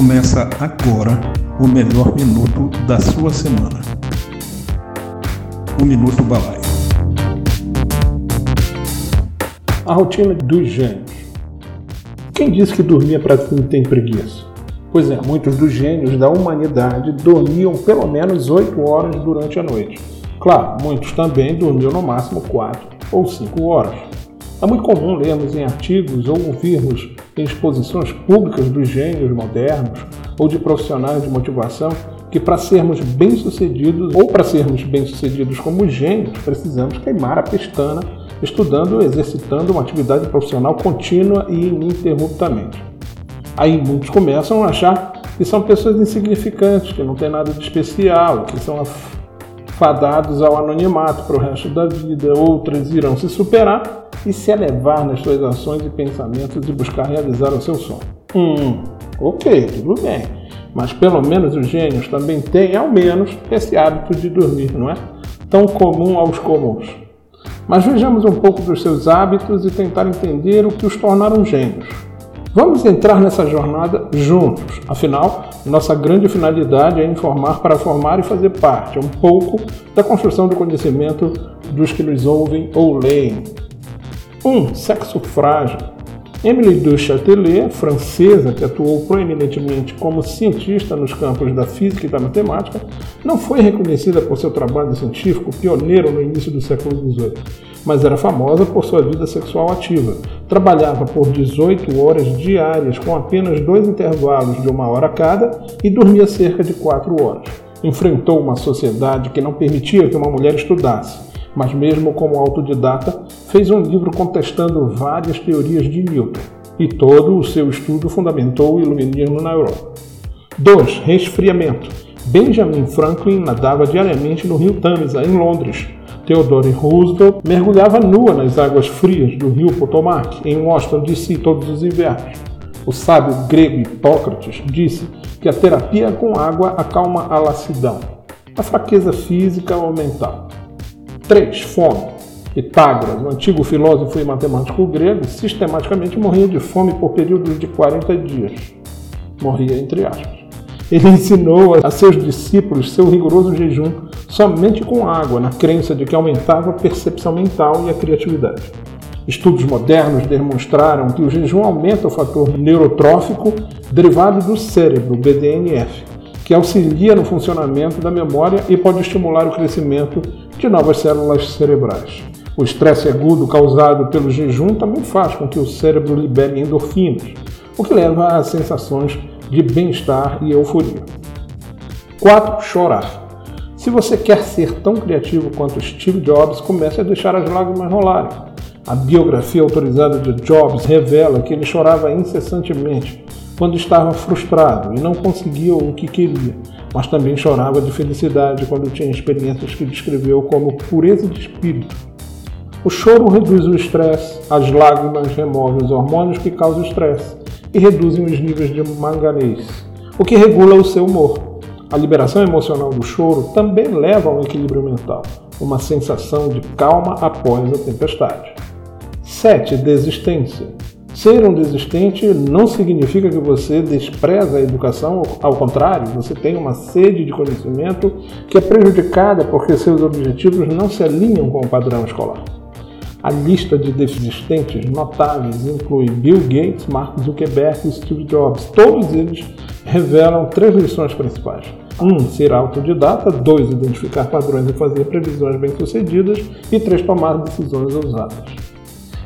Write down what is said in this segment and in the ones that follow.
Começa agora o melhor minuto da sua semana. O Minuto Balaio. A rotina dos gênios. Quem disse que dormia para quem tem preguiça? Pois é, muitos dos gênios da humanidade dormiam pelo menos 8 horas durante a noite. Claro, muitos também dormiam no máximo 4 ou 5 horas. É muito comum lermos em artigos ou ouvirmos em exposições públicas dos gênios modernos ou de profissionais de motivação que para sermos bem-sucedidos ou para sermos bem-sucedidos como gênios, precisamos queimar a pestana estudando exercitando uma atividade profissional contínua e ininterruptamente. Aí muitos começam a achar que são pessoas insignificantes, que não tem nada de especial, que são fadados ao anonimato para o resto da vida. Outras irão se superar e se elevar nas suas ações e pensamentos e buscar realizar o seu sonho. Hum, ok, tudo bem. Mas pelo menos os gênios também têm, ao menos, esse hábito de dormir, não é? Tão comum aos comuns. Mas vejamos um pouco dos seus hábitos e tentar entender o que os tornaram gênios. Vamos entrar nessa jornada juntos. Afinal, nossa grande finalidade é informar para formar e fazer parte um pouco da construção do conhecimento dos que nos ouvem ou leem. 1. Um, sexo frágil. Emily du Châtelet, francesa que atuou proeminentemente como cientista nos campos da física e da matemática, não foi reconhecida por seu trabalho científico pioneiro no início do século XVIII, mas era famosa por sua vida sexual ativa. Trabalhava por 18 horas diárias com apenas dois intervalos de uma hora cada e dormia cerca de 4 horas. Enfrentou uma sociedade que não permitia que uma mulher estudasse mas mesmo como autodidata, fez um livro contestando várias teorias de Newton, e todo o seu estudo fundamentou o iluminismo na Europa. 2. Resfriamento. Benjamin Franklin nadava diariamente no rio Tamisa, em Londres. Theodore Roosevelt mergulhava nua nas águas frias do rio Potomac, em Washington, D.C., todos os invernos. O sábio grego Hipócrates disse que a terapia com água acalma a lassidão, a fraqueza física ou mental. 3. Fome. Pitágoras, um antigo filósofo e matemático grego, sistematicamente morria de fome por períodos de 40 dias. Morria entre aspas. Ele ensinou a seus discípulos seu rigoroso jejum somente com água, na crença de que aumentava a percepção mental e a criatividade. Estudos modernos demonstraram que o jejum aumenta o fator neurotrófico derivado do cérebro, BDNF, que auxilia no funcionamento da memória e pode estimular o crescimento de novas células cerebrais. O estresse agudo causado pelo jejum também faz com que o cérebro libere endorfinas, o que leva a sensações de bem-estar e euforia. 4. Chorar. Se você quer ser tão criativo quanto Steve Jobs, comece a deixar as lágrimas rolarem. A biografia autorizada de Jobs revela que ele chorava incessantemente quando estava frustrado e não conseguia o que queria, mas também chorava de felicidade quando tinha experiências que descreveu como pureza de espírito. O choro reduz o estresse, as lágrimas removem os hormônios que causam estresse e reduzem os níveis de manganês, o que regula o seu humor. A liberação emocional do choro também leva a um equilíbrio mental, uma sensação de calma após a tempestade. 7. Desistência. Ser um desistente não significa que você despreza a educação, ao contrário, você tem uma sede de conhecimento que é prejudicada porque seus objetivos não se alinham com o padrão escolar. A lista de desistentes notáveis inclui Bill Gates, Mark Zuckerberg e Steve Jobs. Todos eles revelam três lições principais. 1. Um, ser autodidata. 2. Identificar padrões e fazer previsões bem-sucedidas. E 3. Tomar decisões ousadas.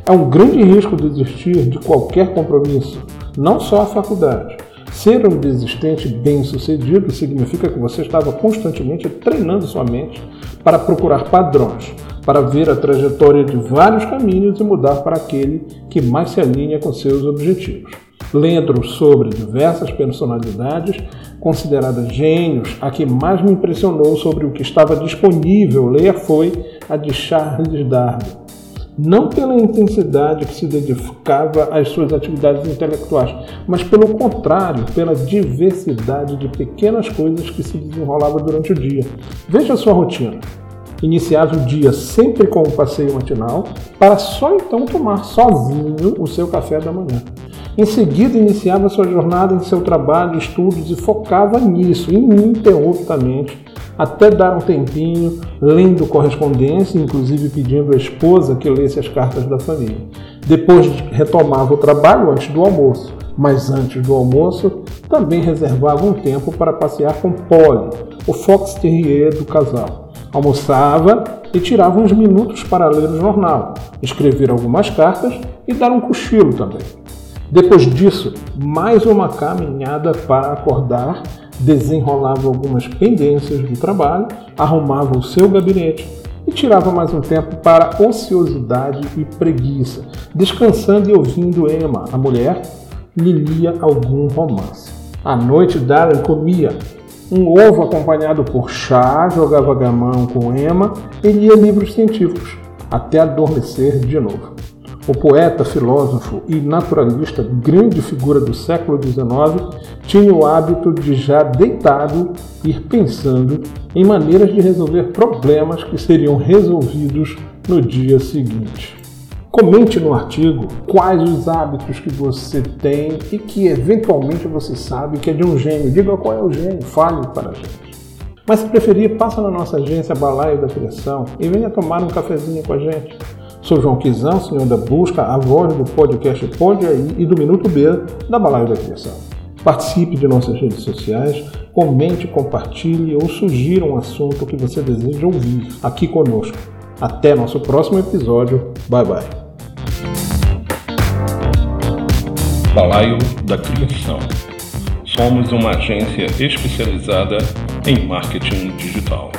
É um grande risco desistir de qualquer compromisso, não só a faculdade. Ser um desistente bem-sucedido significa que você estava constantemente treinando sua mente para procurar padrões, para ver a trajetória de vários caminhos e mudar para aquele que mais se alinha com seus objetivos. Lendo sobre diversas personalidades consideradas gênios, a que mais me impressionou sobre o que estava disponível ler foi a de Charles Darwin não pela intensidade que se dedicava às suas atividades intelectuais, mas pelo contrário, pela diversidade de pequenas coisas que se desenrolava durante o dia. Veja a sua rotina. Iniciava o dia sempre com um passeio matinal, para só então tomar sozinho o seu café da manhã. Em seguida, iniciava sua jornada em seu trabalho, estudos e focava nisso, ininterruptamente, até dar um tempinho lendo correspondência, inclusive pedindo à esposa que lesse as cartas da família. Depois retomava o trabalho antes do almoço, mas antes do almoço também reservava um tempo para passear com Polly, o Fox Terrier do casal. Almoçava e tirava uns minutos para ler o jornal, escrever algumas cartas e dar um cochilo também. Depois disso, mais uma caminhada para acordar, desenrolava algumas pendências do trabalho, arrumava o seu gabinete e tirava mais um tempo para ociosidade e preguiça, descansando e ouvindo Emma, a mulher, lhe lia algum romance. À noite, Darren comia um ovo acompanhado por chá, jogava gamão com Emma e lia livros científicos, até adormecer de novo. O poeta, filósofo e naturalista, grande figura do século XIX, tinha o hábito de, já deitado, ir pensando em maneiras de resolver problemas que seriam resolvidos no dia seguinte. Comente no artigo quais os hábitos que você tem e que eventualmente você sabe que é de um gênio. Diga qual é o gênio, fale para a gente. Mas se preferir, passa na nossa agência Balaio da Criação e venha tomar um cafezinho com a gente. Sou João Quizão, senhor da busca, a voz do podcast Pode Aí e do Minuto B da Balaio da Criação. Participe de nossas redes sociais, comente, compartilhe ou sugira um assunto que você deseja ouvir aqui conosco. Até nosso próximo episódio. Bye bye. Balaio da Criação. Somos uma agência especializada em marketing digital.